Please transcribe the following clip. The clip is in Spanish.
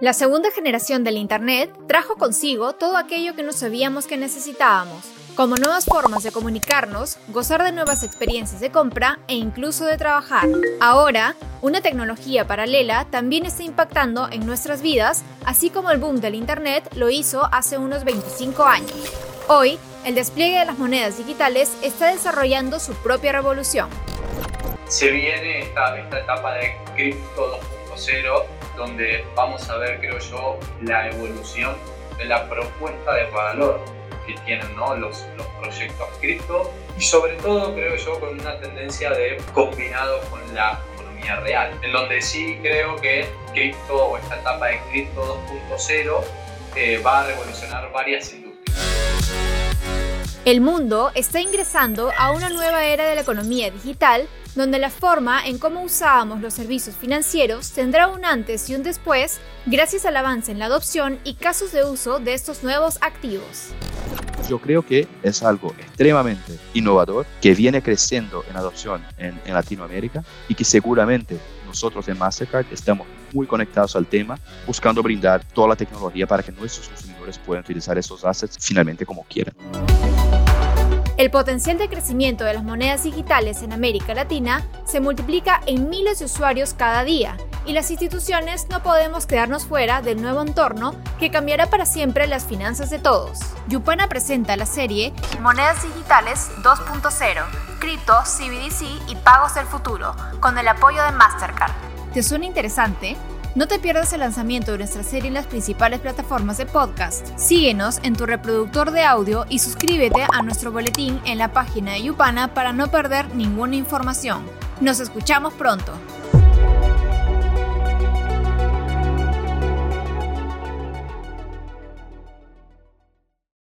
La segunda generación del Internet trajo consigo todo aquello que no sabíamos que necesitábamos, como nuevas formas de comunicarnos, gozar de nuevas experiencias de compra e incluso de trabajar. Ahora, una tecnología paralela también está impactando en nuestras vidas, así como el boom del Internet lo hizo hace unos 25 años. Hoy, el despliegue de las monedas digitales está desarrollando su propia revolución. Se viene esta, etapa de cripto 2.0 donde vamos a ver, creo yo, la evolución de la propuesta de valor que tienen ¿no? los, los proyectos cripto y sobre todo, creo yo, con una tendencia de combinado con la economía real, en donde sí creo que cripto o esta etapa de cripto 2.0 eh, va a revolucionar varias industrias. El mundo está ingresando a una nueva era de la economía digital donde la forma en cómo usábamos los servicios financieros tendrá un antes y un después gracias al avance en la adopción y casos de uso de estos nuevos activos. Yo creo que es algo extremadamente innovador que viene creciendo en adopción en, Latinoamérica y que seguramente nosotros en Mastercard estamos muy conectados al tema, buscando brindar toda la tecnología para que nuestros consumidores puedan utilizar esos assets finalmente como quieran. El potencial de crecimiento de las monedas digitales en América Latina se multiplica en miles de usuarios cada día y las instituciones no podemos quedarnos fuera del nuevo entorno que cambiará para siempre las finanzas de todos. Yupana presenta la serie Monedas Digitales 2.0, Cripto, CBDC y Pagos del Futuro, con el apoyo de Mastercard. ¿Te suena interesante? No te pierdas el lanzamiento de nuestra serie en las principales plataformas de podcast. Síguenos en tu reproductor de audio y suscríbete a nuestro boletín en la página de Yupana para no perder ninguna información. Nos escuchamos pronto.